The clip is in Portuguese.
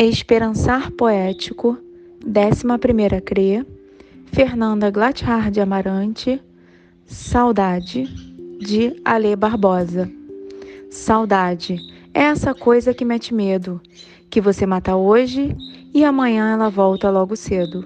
Esperançar Poético, 11 CRE, Fernanda Glathard Amarante, Saudade, de Ale Barbosa. Saudade é essa coisa que mete medo, que você mata hoje e amanhã ela volta logo cedo.